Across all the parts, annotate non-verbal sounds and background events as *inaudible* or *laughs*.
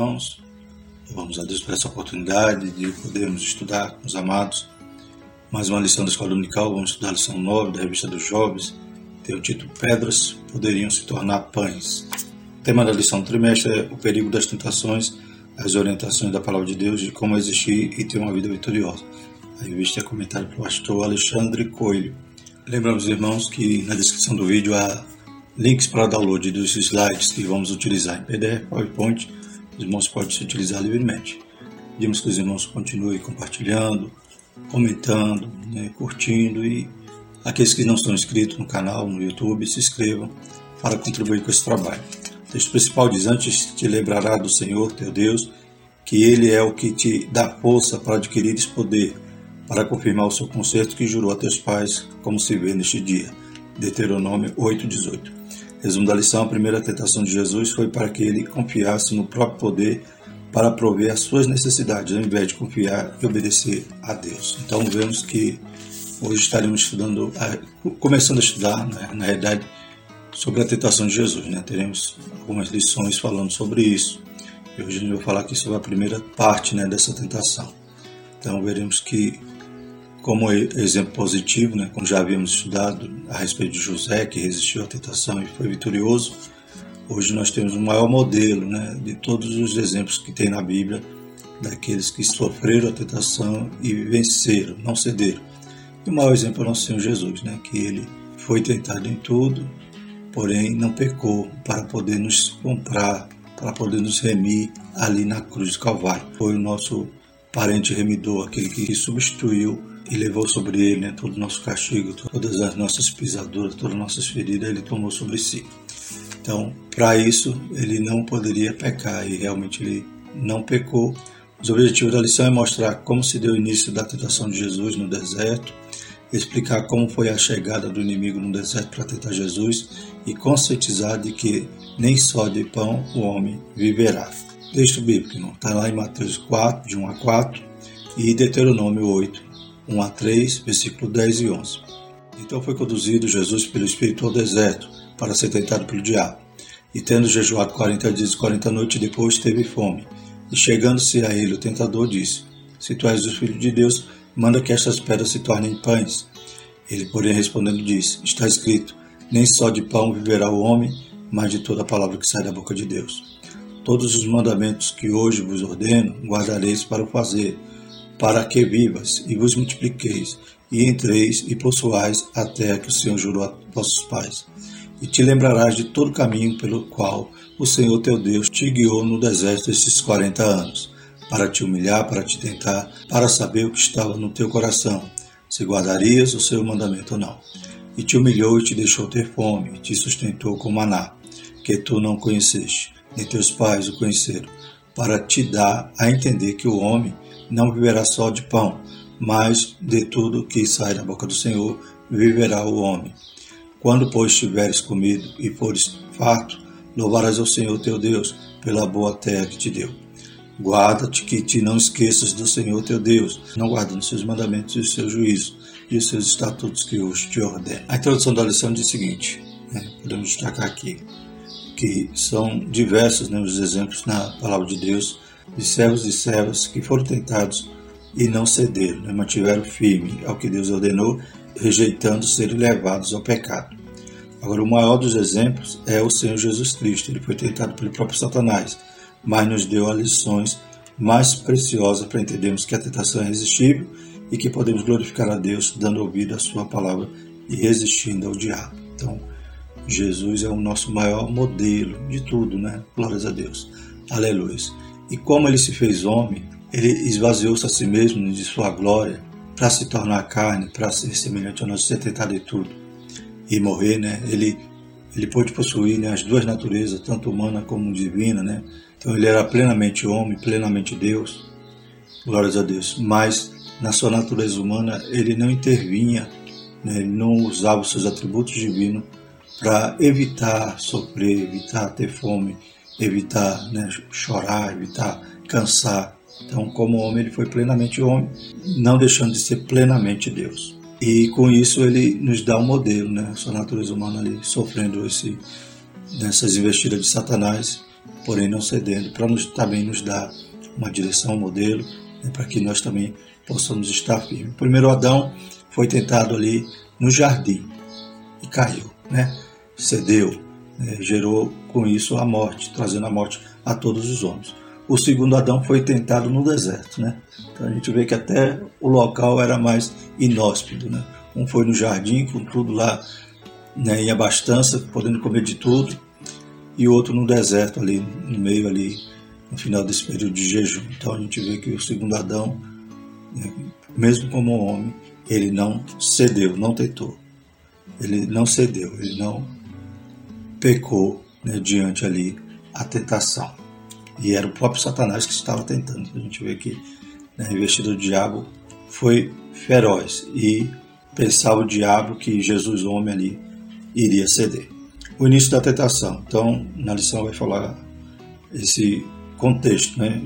irmãos. Vamos a Deus por essa oportunidade de podermos estudar com os amados mais uma lição da Escola Dominical. Vamos estudar a lição 9 da Revista dos Jovens. Tem o título Pedras poderiam se tornar pães. O tema da lição do trimestre é o perigo das tentações, as orientações da Palavra de Deus de como existir e ter uma vida vitoriosa. A revista é comentada pelo pastor Alexandre Coelho. Lembramos, irmãos, que na descrição do vídeo há links para download dos slides que vamos utilizar em PDF, PowerPoint. Os irmãos podem se utilizar livremente. Pedimos que os irmãos continuem compartilhando, comentando, né, curtindo e aqueles que não estão inscritos no canal, no YouTube, se inscrevam para contribuir com esse trabalho. O texto principal diz: Antes te lembrará do Senhor teu Deus, que Ele é o que te dá força para adquirir esse poder para confirmar o seu conserto que jurou a teus pais, como se vê neste dia. Deuteronômio 8:18. Resumo da lição: a primeira tentação de Jesus foi para que ele confiasse no próprio poder para prover as suas necessidades, ao invés de confiar e obedecer a Deus. Então vemos que hoje estaremos estudando, começando a estudar, né, na realidade, sobre a tentação de Jesus. Né? Teremos algumas lições falando sobre isso. E hoje eu vou falar aqui sobre a primeira parte né, dessa tentação. Então veremos que como exemplo positivo, né, como já havíamos estudado a respeito de José, que resistiu à tentação e foi vitorioso, hoje nós temos um maior modelo né, de todos os exemplos que tem na Bíblia, daqueles que sofreram a tentação e venceram, não cederam. E o maior exemplo é o nosso Senhor Jesus, né, que ele foi tentado em tudo, porém não pecou para poder nos comprar, para poder nos remir ali na cruz do Calvário. Foi o nosso parente remidor, aquele que substituiu e levou sobre ele né, todo o nosso castigo, todas as nossas pisaduras, todas as nossas feridas, ele tomou sobre si. Então, para isso, ele não poderia pecar e realmente ele não pecou. Os objetivos da lição é mostrar como se deu o início da tentação de Jesus no deserto, explicar como foi a chegada do inimigo no deserto para tentar Jesus e conscientizar de que nem só de pão o homem viverá. Texto bíblico, está lá em Mateus 4, de 1 a 4 e Deuteronômio 8, 1 a 3, versículo 10 e 11. Então foi conduzido Jesus pelo Espírito ao deserto para ser tentado pelo diabo. E tendo jejuado quarenta dias e quarenta noites, depois teve fome. E chegando-se a ele o tentador disse: Se tu és o Filho de Deus, manda que estas pedras se tornem pães. Ele, porém, respondendo, disse: Está escrito: Nem só de pão viverá o homem, mas de toda a palavra que sai da boca de Deus. Todos os mandamentos que hoje vos ordeno, guardareis para o fazer, para que vivas e vos multipliqueis, e entreis e possuais a terra que o Senhor jurou a vossos pais. E te lembrarás de todo o caminho pelo qual o Senhor teu Deus te guiou no deserto esses quarenta anos, para te humilhar, para te tentar, para saber o que estava no teu coração, se guardarias o seu mandamento ou não. E te humilhou e te deixou ter fome, e te sustentou com maná, que tu não conheceste, nem teus pais o conheceram, para te dar a entender que o homem não viverá só de pão, mas de tudo que sai da boca do Senhor viverá o homem. Quando, pois, tiveres comido e fores farto, louvarás ao Senhor teu Deus pela boa terra que te deu. Guarda-te que te não esqueças do Senhor teu Deus, não guardando seus mandamentos e os seus juízos e os seus estatutos que hoje te ordeno. A introdução da lição diz o seguinte, né, podemos destacar aqui, que são diversos né, os exemplos na palavra de Deus de servos e servas que foram tentados e não cederam, né, mantiveram firme ao que Deus ordenou, rejeitando serem levados ao pecado. Agora, o maior dos exemplos é o Senhor Jesus Cristo. Ele foi tentado pelo próprio Satanás, mas nos deu as lições mais preciosas para entendermos que a tentação é irresistível e que podemos glorificar a Deus dando ouvido à Sua palavra e resistindo ao diabo. Então, Jesus é o nosso maior modelo de tudo, né? Glórias a Deus. Aleluia. E como ele se fez homem, ele esvaziou-se a si mesmo de sua glória para se tornar carne, para ser semelhante a nós, ser tentado de tudo e morrer, né? Ele ele pôde possuir né, as duas naturezas, tanto humana como divina, né? Então ele era plenamente homem, plenamente Deus. Glórias a Deus. Mas na sua natureza humana ele não intervinha, né? ele não usava os seus atributos divinos para evitar sofrer, evitar ter fome, evitar né, chorar, evitar cansar. Então, como homem, ele foi plenamente homem, não deixando de ser plenamente Deus. E com isso ele nos dá um modelo, né? Sua natureza humana ali sofrendo esse, nessas investidas de Satanás porém não cedendo, para nos, também nos dar uma direção, um modelo, né, para que nós também possamos estar firmes. Primeiro Adão foi tentado ali no jardim e caiu, né? cedeu, né? gerou com isso a morte, trazendo a morte a todos os homens. O segundo Adão foi tentado no deserto, né? Então a gente vê que até o local era mais inóspito, né? Um foi no jardim, com tudo lá né, em abastança, podendo comer de tudo, e outro no deserto ali, no meio ali, no final desse período de jejum. Então a gente vê que o segundo Adão, né, mesmo como homem, ele não cedeu, não tentou. Ele não cedeu, ele não pecou né, diante ali a tentação. E era o próprio Satanás que estava tentando. A gente vê que né, a investida do diabo foi feroz e pensava o diabo que Jesus, homem ali, iria ceder. O início da tentação. Então, na lição vai falar esse contexto, né?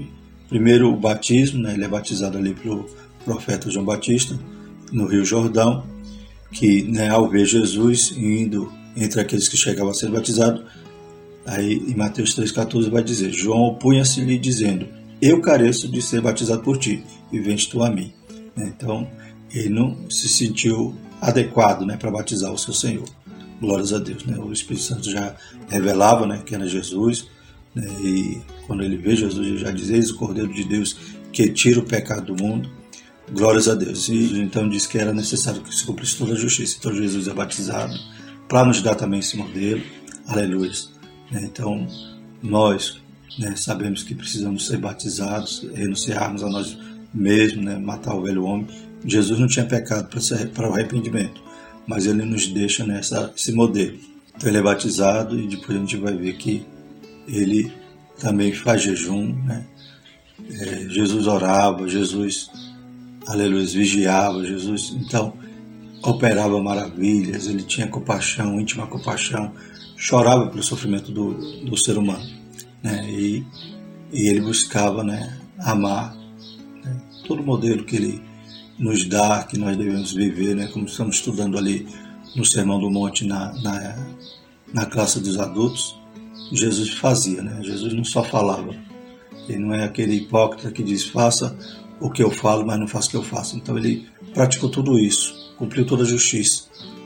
Primeiro o batismo, né? Ele é batizado ali pelo profeta João Batista no Rio Jordão, que né, ao ver Jesus indo entre aqueles que chegavam a ser batizados, Aí em Mateus 3,14 vai dizer: João opunha-se-lhe dizendo: Eu careço de ser batizado por ti, e vens tu a mim. Né? Então ele não se sentiu adequado né, para batizar o seu Senhor. Glórias a Deus. Né? O Espírito Santo já revelava né, que era Jesus, né? e quando ele vê Jesus, ele já diz: Eis o Cordeiro de Deus que tira o pecado do mundo. Glórias a Deus. E então diz que era necessário que se cumprisse toda a justiça. Então Jesus é batizado para nos dar também esse modelo. Aleluia. Né? Então, nós né, sabemos que precisamos ser batizados, renunciarmos a nós mesmos, né, matar o velho homem. Jesus não tinha pecado para o arrependimento, mas ele nos deixa nessa esse modelo. Então ele é batizado e depois a gente vai ver que ele também faz jejum, né? É, Jesus orava, Jesus, aleluia, vigiava, Jesus, então operava maravilhas, ele tinha compaixão, íntima compaixão chorava pelo sofrimento do, do ser humano. Né? E, e ele buscava né, amar né? todo o modelo que ele nos dá, que nós devemos viver, né? como estamos estudando ali no Sermão do Monte, na, na, na classe dos adultos, Jesus fazia, né? Jesus não só falava, ele não é aquele hipócrita que diz faça o que eu falo, mas não faça o que eu faço. Então ele praticou tudo isso, cumpriu toda a justiça,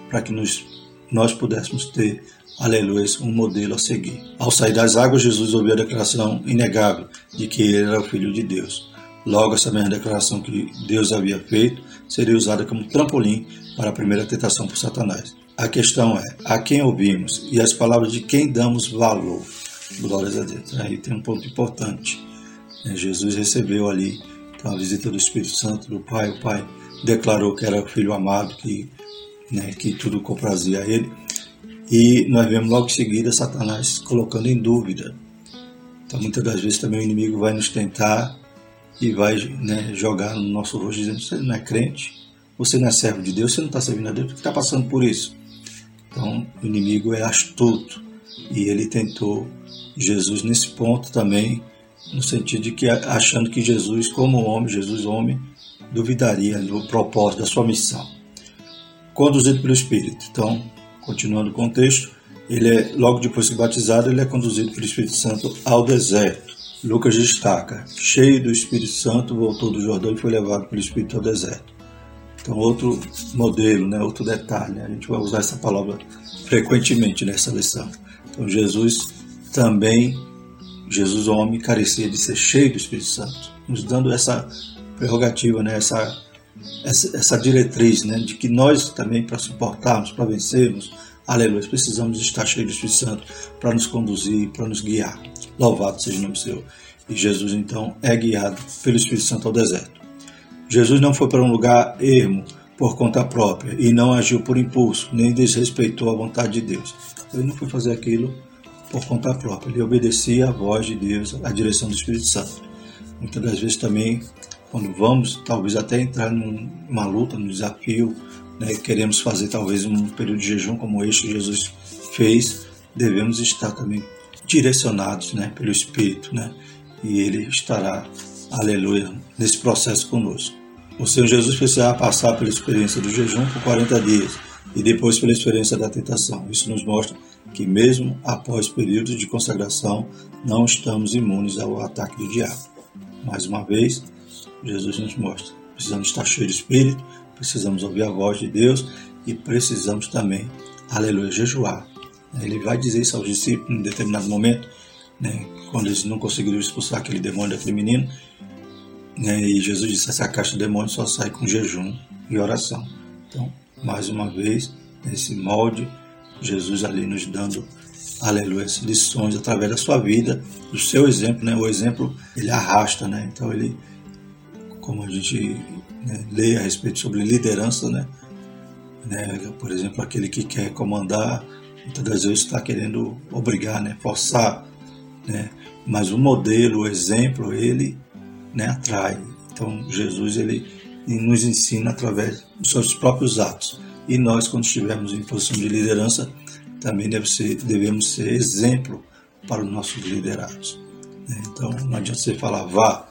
para que nos, nós pudéssemos ter aleluia, um modelo a seguir. Ao sair das águas, Jesus ouviu a declaração inegável de que ele era o Filho de Deus. Logo, essa mesma declaração que Deus havia feito seria usada como trampolim para a primeira tentação por Satanás. A questão é, a quem ouvimos e as palavras de quem damos valor? Glórias a Deus. Aí tem um ponto importante. Né, Jesus recebeu ali então, a visita do Espírito Santo do Pai. O Pai declarou que era Filho amado, que, né, que tudo comprazia a ele. E nós vemos logo em seguida Satanás colocando em dúvida. Então, muitas das vezes também o inimigo vai nos tentar e vai né, jogar no nosso rosto dizendo: você não é crente, você não é servo de Deus, você não está servindo a Deus, por que está passando por isso? Então, o inimigo é astuto e ele tentou Jesus nesse ponto também, no sentido de que achando que Jesus, como homem, Jesus homem, duvidaria do propósito da sua missão, conduzido pelo Espírito. Então, Continuando o contexto, ele é, logo depois de batizado, ele é conduzido pelo Espírito Santo ao deserto. Lucas destaca, cheio do Espírito Santo, voltou do Jordão e foi levado pelo Espírito ao deserto. Então, outro modelo, né, outro detalhe, né, a gente vai usar essa palavra frequentemente nessa lição. Então, Jesus também, Jesus homem, carecia de ser cheio do Espírito Santo, nos dando essa prerrogativa, né, essa essa, essa diretriz né, de que nós também, para suportarmos, para vencermos, aleluia, precisamos estar cheios do Espírito Santo para nos conduzir, para nos guiar. Louvado seja o nome do Senhor. E Jesus, então, é guiado pelo Espírito Santo ao deserto. Jesus não foi para um lugar ermo por conta própria e não agiu por impulso, nem desrespeitou a vontade de Deus. Ele não foi fazer aquilo por conta própria, ele obedecia à voz de Deus, à direção do Espírito Santo. Muitas das vezes também quando vamos talvez até entrar numa luta, num desafio, né, queremos fazer talvez um período de jejum como este que Jesus fez, devemos estar também direcionados né, pelo Espírito, né, e Ele estará, aleluia, nesse processo conosco. O Senhor Jesus precisava passar pela experiência do jejum por 40 dias e depois pela experiência da tentação. Isso nos mostra que mesmo após períodos de consagração não estamos imunes ao ataque do diabo. Mais uma vez, Jesus nos mostra: precisamos estar cheios de espírito, precisamos ouvir a voz de Deus e precisamos também, aleluia, jejuar. Ele vai dizer isso aos discípulos em determinado momento, né, quando eles não conseguiram expulsar aquele demônio daquele menino, né, e Jesus disse: essa caixa de demônio só sai com jejum e oração. Então, mais uma vez, nesse molde, Jesus ali nos dando, aleluia, lições através da sua vida, do seu exemplo, né? O exemplo, ele arrasta, né? Então, ele, como a gente né, lê a respeito sobre liderança, né? né? Por exemplo, aquele que quer comandar, muitas das vezes está querendo obrigar, né? Forçar, né? Mas o modelo, o exemplo, ele né, atrai. Então, Jesus, ele nos ensina através dos seus próprios atos. E nós, quando estivermos em posição de liderança, também deve ser, devemos ser exemplo para os nossos liderados. Né? Então, não adianta você falar vá,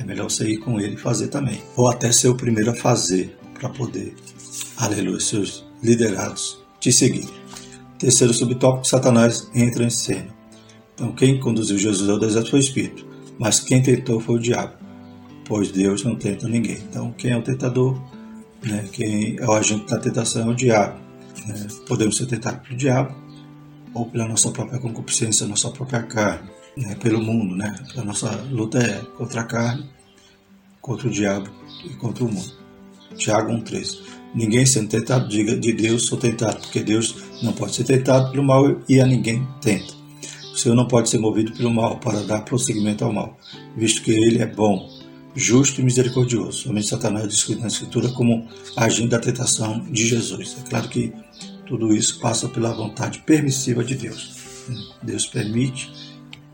é melhor você ir com ele e fazer também. Ou até ser o primeiro a fazer, para poder, aleluia, seus liderados te seguirem. Terceiro subtópico, Satanás entra em cena. Então, quem conduziu Jesus ao deserto foi o Espírito, mas quem tentou foi o diabo, pois Deus não tenta ninguém. Então, quem é o tentador? Né? Quem é o agente da tentação é o diabo. Né? Podemos ser tentados pelo diabo ou pela nossa própria concupiscência, nossa própria carne, né? pelo mundo. Né? A nossa luta é contra a carne, contra o diabo e contra o mundo. Tiago 1,3 Ninguém sendo tentado, diga de Deus sou tentado, porque Deus não pode ser tentado pelo mal e a ninguém tenta. O Senhor não pode ser movido pelo mal para dar prosseguimento ao mal, visto que Ele é bom, justo e misericordioso. Somente Satanás é descrito na Escritura como agindo da tentação de Jesus. É claro que tudo isso passa pela vontade permissiva de Deus. Deus permite,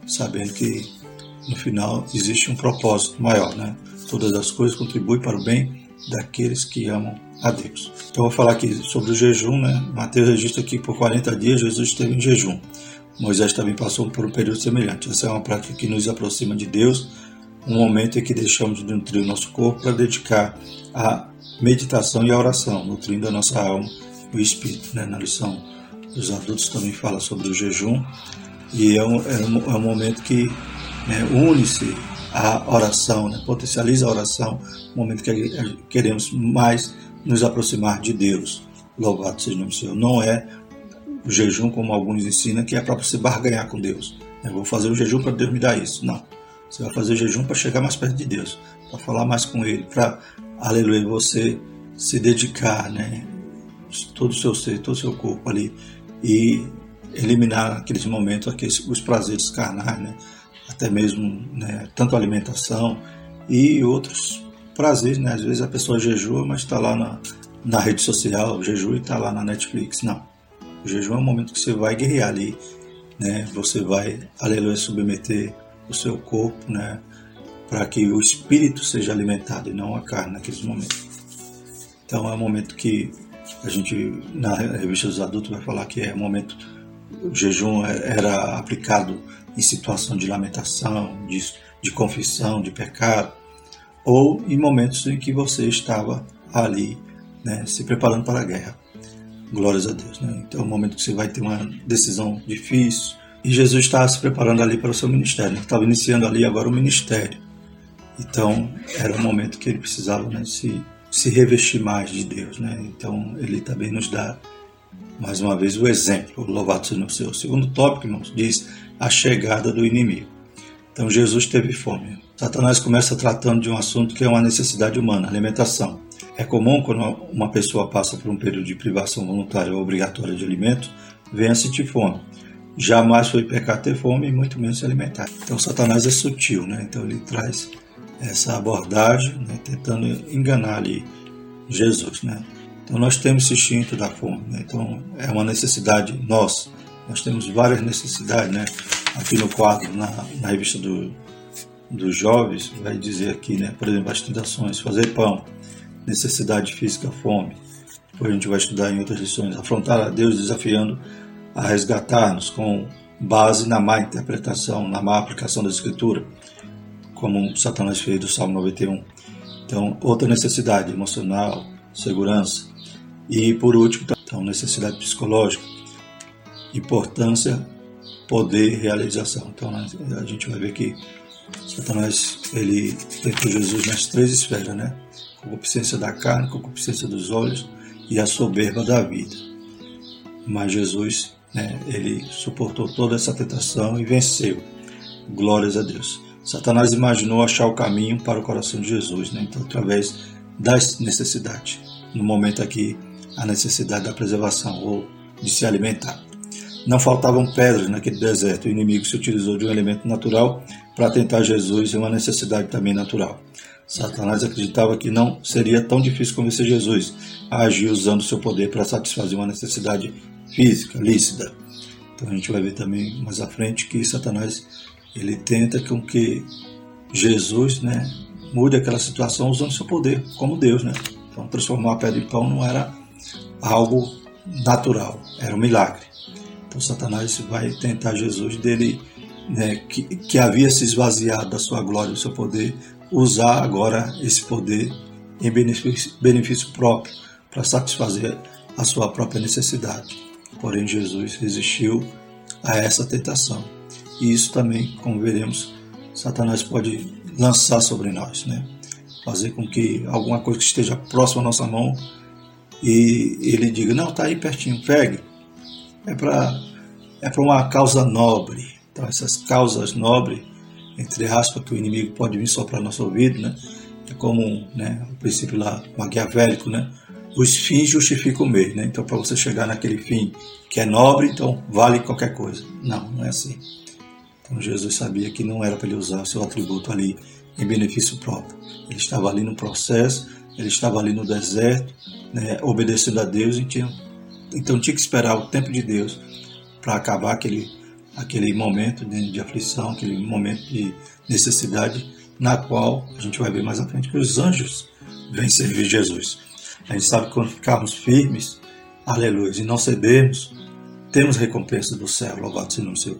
sabendo que no final existe um propósito maior, né? Todas as coisas contribuem para o bem daqueles que amam a Deus. Então vou falar aqui sobre o jejum, né? Mateus registra que por 40 dias Jesus esteve em jejum. Moisés também passou por um período semelhante. Essa é uma prática que nos aproxima de Deus um momento em que deixamos de nutrir o nosso corpo para dedicar à meditação e à oração, nutrindo a nossa alma e o espírito. Né? Na lição dos adultos também fala sobre o jejum e é um, é um, é um momento que né, une-se a oração, né? potencializa a oração, um momento que queremos mais nos aproximar de Deus. Louvado seja o nome do Senhor. Não é o jejum, como alguns ensinam, que é para você barganhar com Deus. Eu vou fazer o jejum para Deus me dar isso. Não. Você vai fazer jejum para chegar mais perto de Deus, para falar mais com Ele, para, aleluia, você se dedicar, né? Todo o seu ser, todo o seu corpo ali e eliminar aqueles momentos, aqueles, os prazeres carnais, né? Até mesmo, né? Tanto alimentação e outros prazeres, né? Às vezes a pessoa jejua, mas está lá na, na rede social, jejua e está lá na Netflix. Não. O jejum é um momento que você vai guerrear ali, né? Você vai, aleluia, submeter o seu corpo, né, para que o espírito seja alimentado e não a carne naqueles momentos. Então é um momento que a gente na revista dos adultos vai falar que é um momento o jejum era aplicado em situação de lamentação, de, de confissão, de pecado, ou em momentos em que você estava ali, né, se preparando para a guerra. Glórias a Deus. Né? Então é um momento que você vai ter uma decisão difícil, e Jesus estava se preparando ali para o seu ministério, ele estava iniciando ali agora o ministério. Então era um momento que ele precisava né, se, se revestir mais de Deus. Né? Então ele também nos dá, mais uma vez, o exemplo. Louvado seja o seu. O segundo tópico, irmãos, diz a chegada do inimigo. Então Jesus teve fome. Satanás começa tratando de um assunto que é uma necessidade humana, alimentação. É comum quando uma pessoa passa por um período de privação voluntária ou obrigatória de alimento, venha sentir fome jamais foi pecar ter fome e muito menos se alimentar. Então Satanás é sutil, né? Então ele traz essa abordagem, né? tentando enganar ali Jesus, né? Então nós temos esse instinto da fome, né? então é uma necessidade nossa. Nós temos várias necessidades, né? Aqui no quadro, na, na revista do, dos jovens, vai dizer aqui, né? Por exemplo, as tentações, fazer pão, necessidade física, fome. Depois a gente vai estudar em outras lições, afrontar a Deus desafiando a resgatar-nos com base na má interpretação, na má aplicação da Escritura, como Satanás fez do Salmo 91. Então, outra necessidade emocional, segurança. E, por último, então, necessidade psicológica. importância, poder, realização. Então a gente vai ver que Satanás ele tentou Jesus nas três esferas, né? Concupiscência da carne, concupiscência dos olhos e a soberba da vida. Mas Jesus, né, ele suportou toda essa tentação e venceu. Glórias a Deus. Satanás imaginou achar o caminho para o coração de Jesus, né? então através das necessidades. No momento aqui, a necessidade da preservação ou de se alimentar. Não faltavam pedras naquele deserto. O inimigo se utilizou de um elemento natural para tentar Jesus em uma necessidade também natural. Satanás acreditava que não seria tão difícil convencer Jesus a agir usando seu poder para satisfazer uma necessidade física, lícita. Então a gente vai ver também mais à frente que Satanás ele tenta com que Jesus, né, mude aquela situação usando seu poder como Deus, né? Então transformar a pedra em pão não era algo natural, era um milagre. Então Satanás vai tentar Jesus dele, né, que, que havia se esvaziado da sua glória do seu poder, usar agora esse poder em benefício, benefício próprio para satisfazer a sua própria necessidade. Porém, Jesus resistiu a essa tentação. E isso também, como veremos, Satanás pode lançar sobre nós, né? Fazer com que alguma coisa que esteja próxima à nossa mão e ele diga: Não, está aí pertinho, pegue. É para é para uma causa nobre. Então, essas causas nobres, entre aspas, que o inimigo pode vir soprar no nosso ouvido, né? É como né, o princípio lá maquiavélico, né? Os fins justificam o meio, né? Então, para você chegar naquele fim que é nobre, então vale qualquer coisa. Não, não é assim. Então, Jesus sabia que não era para ele usar o seu atributo ali em benefício próprio. Ele estava ali no processo, ele estava ali no deserto, né, obedecendo a Deus, e tinha, então tinha que esperar o tempo de Deus para acabar aquele, aquele momento de, de, aflição, aquele momento de necessidade, na qual a gente vai ver mais à frente que os anjos vêm servir Jesus. A gente sabe que quando ficarmos firmes, aleluia, e não cedermos, temos recompensa do céu, louvado seja o Senhor.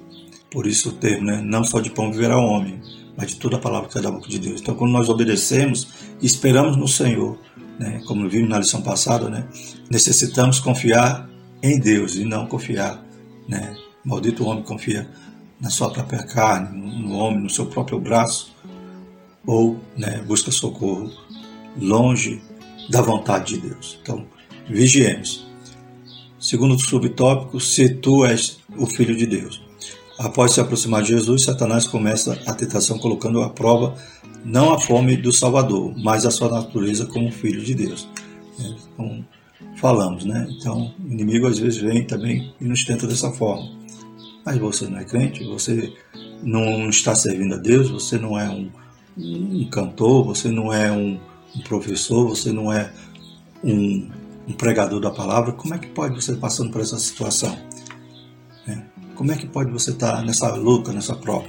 Por isso o termo, né? não só de pão viverá o homem, mas de toda a palavra que sai da boca de Deus. Então, quando nós obedecemos esperamos no Senhor, né? como vimos na lição passada, né? necessitamos confiar em Deus e não confiar. Né? Maldito homem confia na sua própria carne, no homem, no seu próprio braço, ou né, busca socorro longe da vontade de Deus. Então, vigiemos. Segundo subtópico, se tu és o Filho de Deus. Após se aproximar de Jesus, Satanás começa a tentação colocando à prova não a fome do Salvador, mas a sua natureza como filho de Deus. Então, falamos, né? Então, o inimigo às vezes vem também e nos tenta dessa forma. Mas você não é crente, você não está servindo a Deus, você não é um, um cantor, você não é um, um professor, você não é um, um, pregador da palavra. Como é que pode você passando por essa situação? É. Como é que pode você estar nessa luta, nessa prova?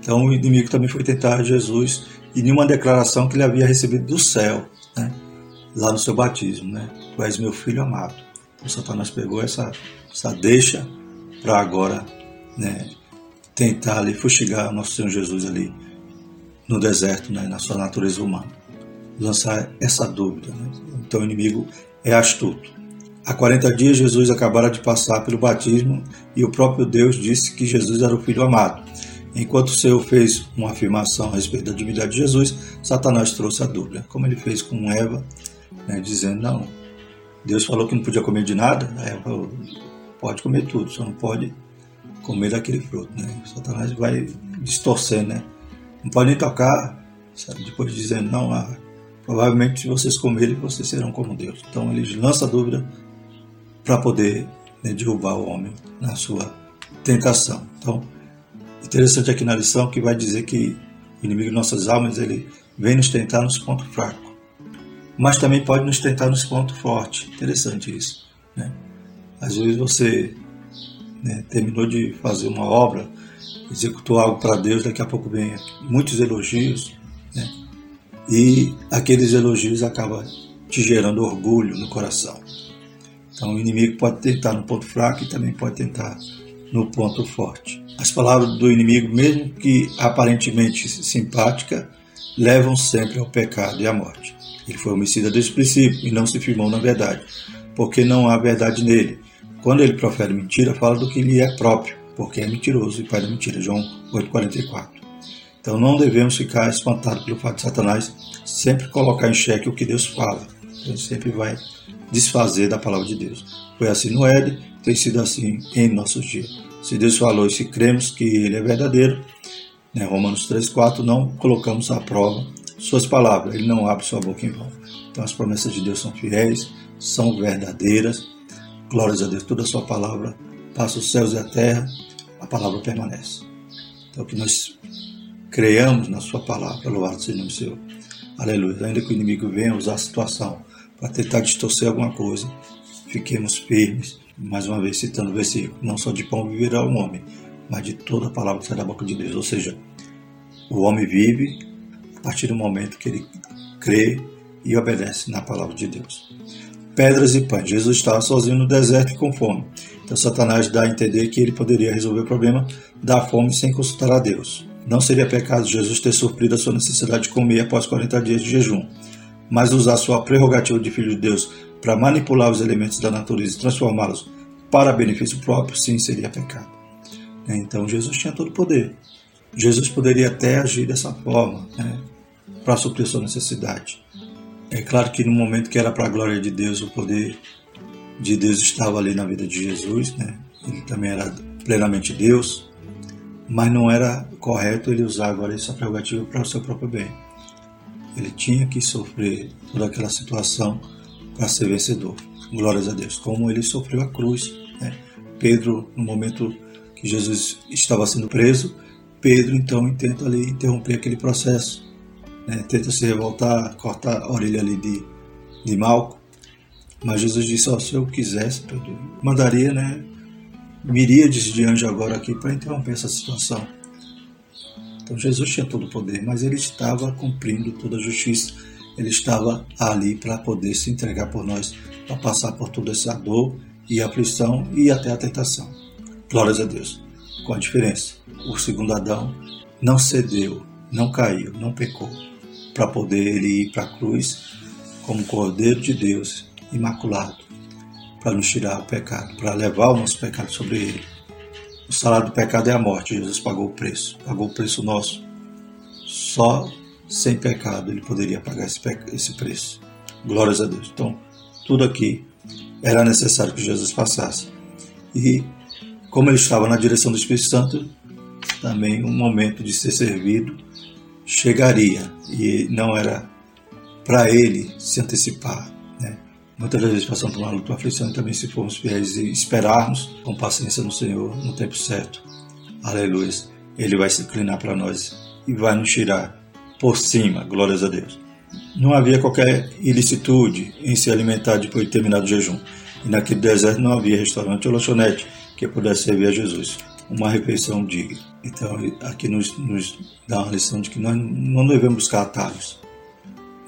Então o inimigo também foi tentar Jesus e nenhuma declaração que ele havia recebido do céu, né? lá no seu batismo, né? Tu és meu filho amado. Então Satanás pegou essa, essa deixa para agora, né? Tentar ali fustigar o nosso Senhor Jesus ali no deserto, né? Na sua natureza humana, lançar essa dúvida. Né? Então o inimigo é astuto. Há 40 dias Jesus acabara de passar pelo batismo e o próprio Deus disse que Jesus era o Filho amado. Enquanto o Senhor fez uma afirmação a respeito da divindade de Jesus, Satanás trouxe a dúvida, como ele fez com Eva, né, dizendo: Não, Deus falou que não podia comer de nada, a Eva falou: Pode comer tudo, só não pode comer daquele fruto. Né? Satanás vai distorcendo, né? Não pode nem tocar, sabe? depois dizendo: Não, ah, provavelmente se vocês comerem, vocês serão como Deus. Então ele lança a dúvida para poder né, derrubar o homem na sua tentação. Então, interessante aqui na lição que vai dizer que o inimigo de nossas almas ele vem nos tentar nos pontos fracos, mas também pode nos tentar nos pontos fortes. Interessante isso. Né? Às vezes você né, terminou de fazer uma obra, executou algo para Deus, daqui a pouco vem muitos elogios, né? e aqueles elogios acabam te gerando orgulho no coração. Então o inimigo pode tentar no ponto fraco e também pode tentar no ponto forte. As palavras do inimigo, mesmo que aparentemente simpática, levam sempre ao pecado e à morte. Ele foi homicida desde o princípio e não se firmou na verdade, porque não há verdade nele. quando ele profere mentira, fala do que lhe é próprio, porque é mentiroso e pai da mentira. João 8,44. Então não devemos ficar espantados pelo fato de Satanás sempre colocar em xeque o que Deus fala. Ele sempre vai desfazer da palavra de Deus. Foi assim no Éden, tem sido assim em nossos dias. Se Deus falou e se cremos que Ele é verdadeiro, né, Romanos 3,4, não colocamos à prova suas palavras, Ele não abre sua boca em vão. Então as promessas de Deus são fiéis, são verdadeiras. Glórias a Deus, toda a sua palavra passa os céus e a terra, a palavra permanece. Então que nós creiamos na sua palavra, louvado seja o nome Senhor. Aleluia. Ainda que o inimigo venha usar a situação para tentar distorcer alguma coisa, fiquemos firmes. Mais uma vez citando o versículo, não só de pão viverá o homem, mas de toda a palavra que sai da boca de Deus. Ou seja, o homem vive a partir do momento que ele crê e obedece na palavra de Deus. Pedras e pães. Jesus estava sozinho no deserto e com fome. Então Satanás dá a entender que ele poderia resolver o problema da fome sem consultar a Deus. Não seria pecado Jesus ter suprido a sua necessidade de comer após 40 dias de jejum, mas usar sua prerrogativa de filho de Deus para manipular os elementos da natureza e transformá-los para benefício próprio, sim, seria pecado. Então Jesus tinha todo o poder. Jesus poderia até agir dessa forma, né, para suprir sua necessidade. É claro que no momento que era para a glória de Deus, o poder de Deus estava ali na vida de Jesus, né? Ele também era plenamente Deus, mas não era correto ele usar agora essa prerrogativa para o seu próprio bem. Ele tinha que sofrer toda aquela situação para ser vencedor. Glórias a Deus. Como ele sofreu a cruz. Né? Pedro, no momento que Jesus estava sendo preso, Pedro então tenta ali interromper aquele processo né, tenta se revoltar, cortar a orelha ali de, de Malco. Mas Jesus disse: oh, se eu quisesse, Pedro, mandaria né, miríades de anjos agora aqui para interromper essa situação. Então Jesus tinha todo o poder, mas ele estava cumprindo toda a justiça. Ele estava ali para poder se entregar por nós, para passar por toda essa dor e aflição e até a tentação. Glórias a Deus. Com a diferença: o segundo Adão não cedeu, não caiu, não pecou para poder ele ir para a cruz como Cordeiro de Deus imaculado, para nos tirar o pecado, para levar o nosso pecado sobre ele. O salário do pecado é a morte, Jesus pagou o preço, pagou o preço nosso. Só sem pecado ele poderia pagar esse, preço. Glórias a Deus. Então, tudo aqui era necessário que Jesus passasse. E como ele estava na direção do Espírito Santo, também um momento de ser servido chegaria e não era para ele se antecipar. Né? Muitas vezes passamos por uma luta, uma aflição e também se formos fiéis e esperarmos com paciência no Senhor no tempo certo. Aleluia. Ele vai se inclinar para nós e vai nos tirar por cima, glórias a Deus. Não havia qualquer ilicitude em se alimentar depois de terminado o jejum. E naquele deserto não havia restaurante ou lanchonete que pudesse servir a Jesus uma refeição digna. Então, aqui nos, nos dá uma lição de que nós não devemos buscar atalhos,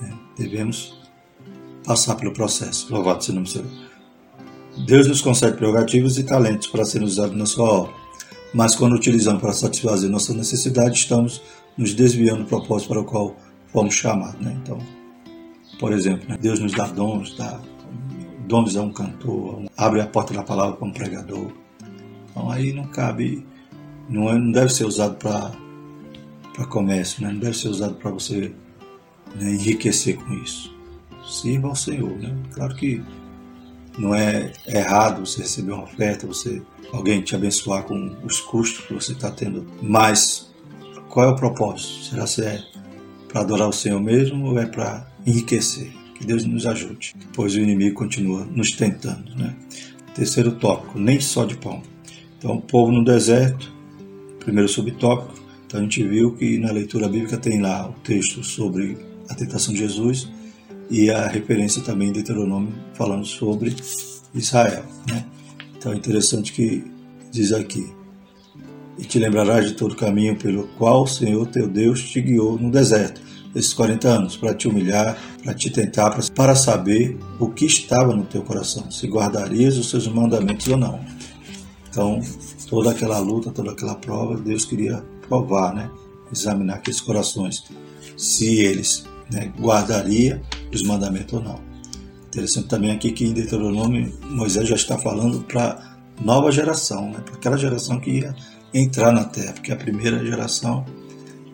né? devemos passar pelo processo. Louvado seja o nome do Senhor. Deus nos concede prerrogativas e talentos para serem usados na sua obra, mas quando utilizamos para satisfazer nossa necessidade, estamos nos desviando do propósito para o qual fomos chamados. Né? Então, por exemplo, né? Deus nos dá dons, dá dons a um cantor, abre a porta da palavra para um pregador, então aí não cabe, não, é, não deve ser usado para comércio, né? não deve ser usado para você né, enriquecer com isso. Sirva ao Senhor, né? Claro que não é errado você receber uma oferta, você alguém te abençoar com os custos que você está tendo, mas qual é o propósito? Será que é para adorar o Senhor mesmo ou é para enriquecer? Que Deus nos ajude, pois o inimigo continua nos tentando, né? Terceiro tópico, nem só de pão. Então, o povo no deserto, primeiro subtópico. Então, a gente viu que na leitura bíblica tem lá o texto sobre a tentação de Jesus e a referência também em Deuteronômio falando sobre Israel. Né? Então, é interessante que diz aqui: E te lembrarás de todo o caminho pelo qual o Senhor teu Deus te guiou no deserto esses 40 anos, para te humilhar, para te tentar, para saber o que estava no teu coração, se guardarias os seus mandamentos ou não. Então, toda aquela luta, toda aquela prova, Deus queria provar, né? examinar aqueles corações, se eles né, guardaria os mandamentos ou não. Interessante também aqui que em Deuteronômio Moisés já está falando para nova geração, né? para aquela geração que ia entrar na terra, porque a primeira geração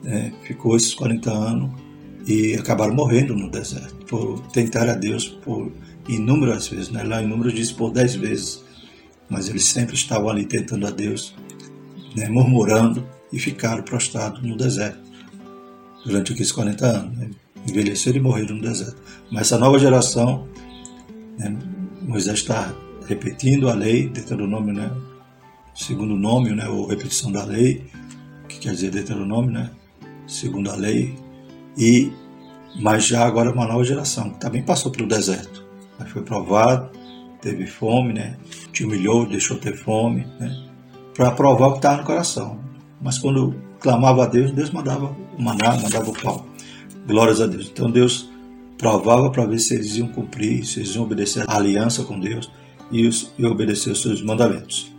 é, ficou esses 40 anos e acabaram morrendo no deserto por tentar a Deus por inúmeras vezes. Né? Lá em Números diz por 10 vezes, mas eles sempre estavam ali tentando a Deus, né? murmurando e ficaram prostrados no deserto durante aqueles 40 anos. Né? Envelheceram e morreram no deserto. Mas essa nova geração, né? Moisés está repetindo a lei, Deuteronômio, né? Segundo nome, né? ou repetição da lei, que quer dizer Deuteronômio, né? segundo a lei, e mas já agora uma nova geração que também passou pelo deserto, mas foi provado, teve fome, né? te humilhou, deixou ter fome, né? para provar o que estava no coração. Mas quando clamava a Deus, Deus mandava o maná, mandava o pão. Glórias a Deus. Então Deus provava para ver se eles iam cumprir, se eles iam obedecer a aliança com Deus e, os, e obedecer os seus mandamentos.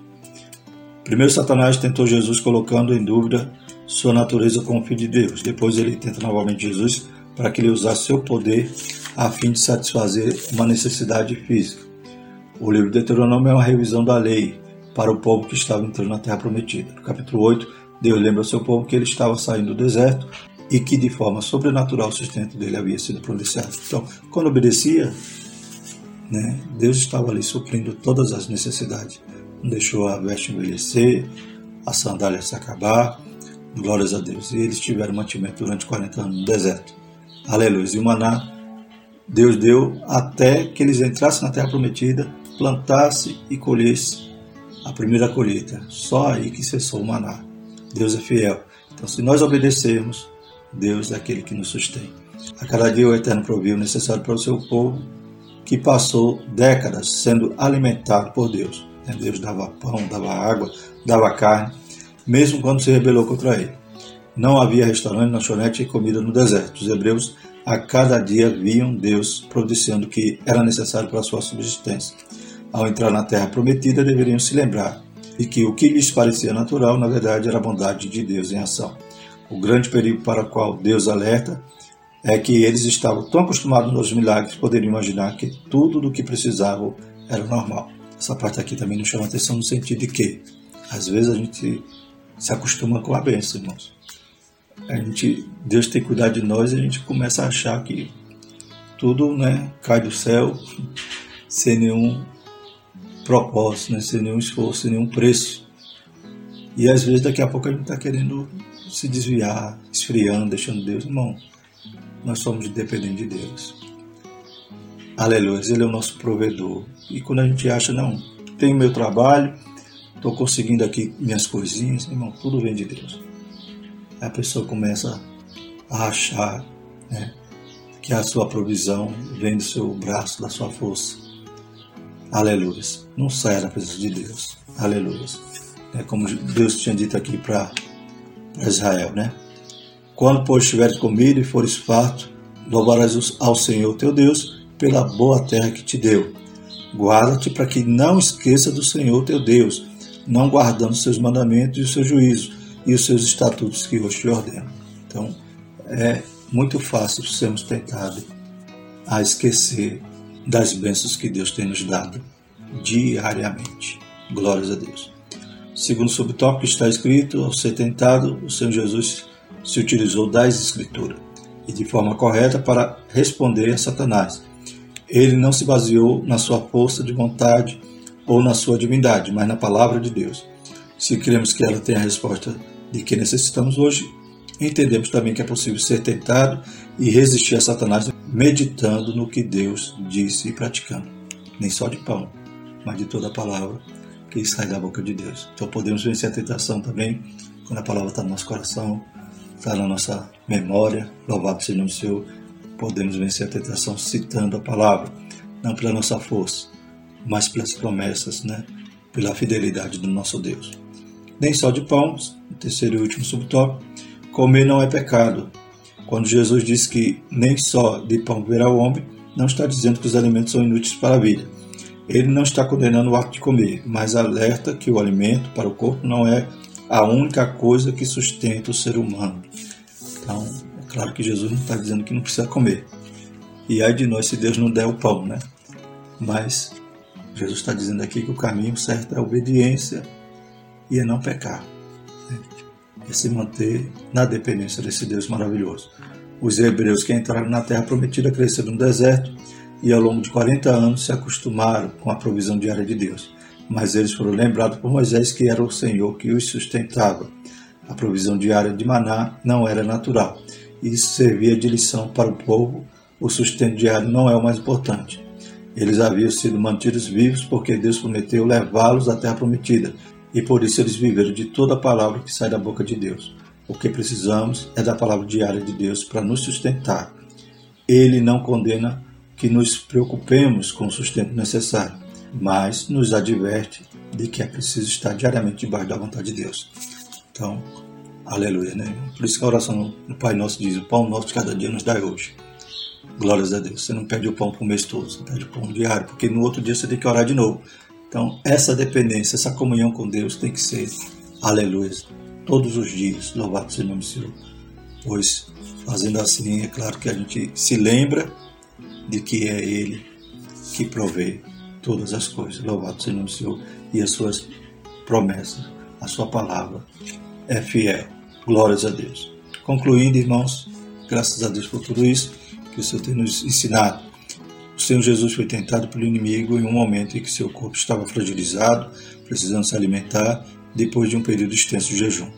Primeiro, Satanás tentou Jesus colocando em dúvida sua natureza como filho de Deus. Depois, ele tenta novamente Jesus para que ele usasse seu poder a fim de satisfazer uma necessidade física. O livro de Deuteronômio é uma revisão da lei para o povo que estava entrando na Terra Prometida. No capítulo 8, Deus lembra ao seu povo que ele estava saindo do deserto e que de forma sobrenatural o sustento dele havia sido providenciado. Então, quando obedecia, né, Deus estava ali suprindo todas as necessidades. Deixou a veste envelhecer, a sandália se acabar, glórias a Deus. E eles tiveram mantimento durante 40 anos no deserto. Aleluia. E o maná Deus deu até que eles entrassem na terra prometida, plantassem e colhessem a primeira colheita. Só aí que cessou o maná. Deus é fiel. Então, se nós obedecermos, Deus é aquele que nos sustém. A cada dia o Eterno proviu necessário para o seu povo, que passou décadas sendo alimentado por Deus. Deus dava pão, dava água, dava carne, mesmo quando se rebelou contra ele. Não havia restaurante, lanchonete e comida no deserto. Os hebreus a cada dia viam Deus providenciando o que era necessário para a sua subsistência. Ao entrar na terra prometida, deveriam se lembrar de que o que lhes parecia natural, na verdade, era a bondade de Deus em ação. O grande perigo para o qual Deus alerta é que eles estavam tão acostumados aos milagres que poderiam imaginar que tudo do que precisavam era normal. Essa parte aqui também nos chama atenção no sentido de que, às vezes, a gente se acostuma com a bênção, irmãos. A gente, Deus tem cuidado de nós e a gente começa a achar que tudo né, cai do céu *laughs* sem nenhum propósito, né, sem nenhum esforço, sem nenhum preço. E às vezes daqui a pouco a gente está querendo se desviar, esfriando, deixando Deus. Irmão, nós somos dependentes de Deus. Aleluia, Ele é o nosso provedor. E quando a gente acha, não, tenho meu trabalho, estou conseguindo aqui minhas coisinhas, irmão, tudo vem de Deus. Aí a pessoa começa a achar né, que a sua provisão vem do seu braço, da sua força. Aleluia. Não saia da presença de Deus. Aleluia. É como Deus tinha dito aqui para Israel, né? Quando, pois, tiveres comido e fores farto, louvarás ao Senhor teu Deus pela boa terra que te deu. Guarda-te para que não esqueça do Senhor teu Deus, não guardando os seus mandamentos e os seus juízos e os seus estatutos que hoje te ordeno. Então, é muito fácil sermos tentados a esquecer das bênçãos que Deus tem nos dado diariamente. Glórias a Deus. Segundo subtópico está escrito, ao ser tentado, o Senhor Jesus se utilizou das Escrituras e de forma correta para responder a Satanás ele não se baseou na sua força de vontade ou na sua divindade, mas na palavra de Deus. Se queremos que ela tenha a resposta de que necessitamos hoje, entendemos também que é possível ser tentado e resistir a Satanás meditando no que Deus disse e praticando. Nem só de pão, mas de toda a palavra que sai da boca de Deus. Então podemos vencer a tentação também quando a palavra está no nosso coração, está na nossa memória. Louvado seja o Senhor podemos vencer a tentação citando a palavra, não pela nossa força, mas pelas promessas, né? pela fidelidade do nosso Deus. Nem só de pão, terceiro e último subtópico, comer não é pecado. Quando Jesus diz que nem só de pão verá o homem, não está dizendo que os alimentos são inúteis para a vida. Ele não está condenando o ato de comer, mas alerta que o alimento para o corpo não é a única coisa que sustenta o ser humano. Então, Claro que Jesus não está dizendo que não precisa comer. E ai de nós se Deus não der o pão, né? Mas Jesus está dizendo aqui que o caminho certo é a obediência e é não pecar. Né? É se manter na dependência desse Deus maravilhoso. Os hebreus que entraram na terra prometida cresceram no deserto e ao longo de 40 anos se acostumaram com a provisão diária de Deus. Mas eles foram lembrados por Moisés que era o Senhor que os sustentava. A provisão diária de maná não era natural. Isso servia de lição para o povo. O sustento diário não é o mais importante. Eles haviam sido mantidos vivos porque Deus prometeu levá-los à terra prometida, e por isso eles viveram de toda a palavra que sai da boca de Deus. O que precisamos é da palavra diária de Deus para nos sustentar. Ele não condena que nos preocupemos com o sustento necessário, mas nos adverte de que é preciso estar diariamente debaixo da vontade de Deus. Então, aleluia, né? Por isso que a oração do Pai Nosso diz: O pão nosso de cada dia nos dá hoje. Glórias a Deus. Você não pede o pão para o mês todo, você pede o pão diário, porque no outro dia você tem que orar de novo. Então, essa dependência, essa comunhão com Deus tem que ser, aleluia, todos os dias. Louvado seja o nome do Senhor. Pois, fazendo assim, é claro que a gente se lembra de que é Ele que provê todas as coisas. Louvado seja o nome do Senhor e as suas promessas, a sua palavra é fiel. Glórias a Deus. Concluindo, irmãos, graças a Deus por tudo isso que o Senhor tem nos ensinado. O Senhor Jesus foi tentado pelo inimigo em um momento em que seu corpo estava fragilizado, precisando se alimentar, depois de um período extenso de jejum.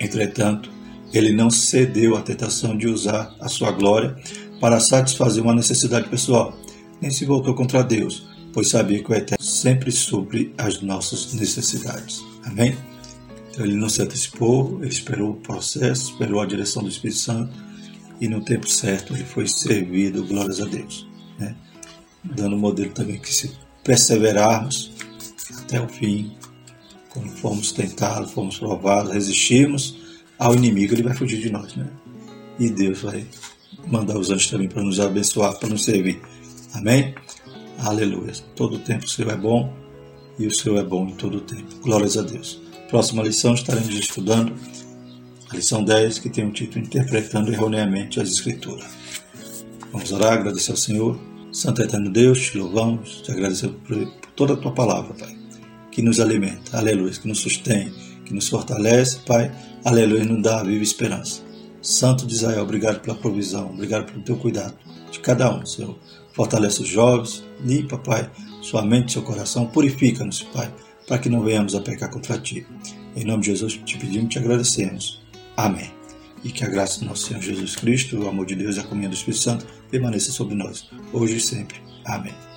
Entretanto, ele não cedeu à tentação de usar a sua glória para satisfazer uma necessidade pessoal, nem se voltou contra Deus, pois sabia que o Eterno sempre supre as nossas necessidades. Amém? Ele não se antecipou, ele esperou o processo, esperou a direção do Espírito Santo e no tempo certo ele foi servido, glórias a Deus. Né? Dando modelo também que se perseverarmos até o fim, quando formos tentados, formos provados, resistirmos ao inimigo, ele vai fugir de nós. Né? E Deus vai mandar os anjos também para nos abençoar, para nos servir. Amém? Aleluia. Todo o tempo o Senhor é bom e o Senhor é bom em todo o tempo. Glórias a Deus. Próxima lição estaremos estudando a lição 10, que tem o título Interpretando Erroneamente as Escrituras. Vamos orar, agradecer ao Senhor. Santo Eterno Deus, te louvamos, te agradecemos por, toda a tua palavra, Pai, que nos alimenta, aleluia, que nos sustém, que nos fortalece, Pai, aleluia, nos dá a viva esperança. Santo de Israel, obrigado pela provisão, obrigado pelo teu cuidado de cada um, Senhor. Fortalece os jovens, limpa, Pai, sua mente, seu coração, purifica-nos, Pai, para que não venhamos a pecar contra ti. Em nome de Jesus te pedimos e te agradecemos. Amém. E que a graça do nosso Senhor Jesus Cristo, o amor de Deus e a comunhão do Espírito Santo permaneça sobre nós, hoje e sempre. Amém.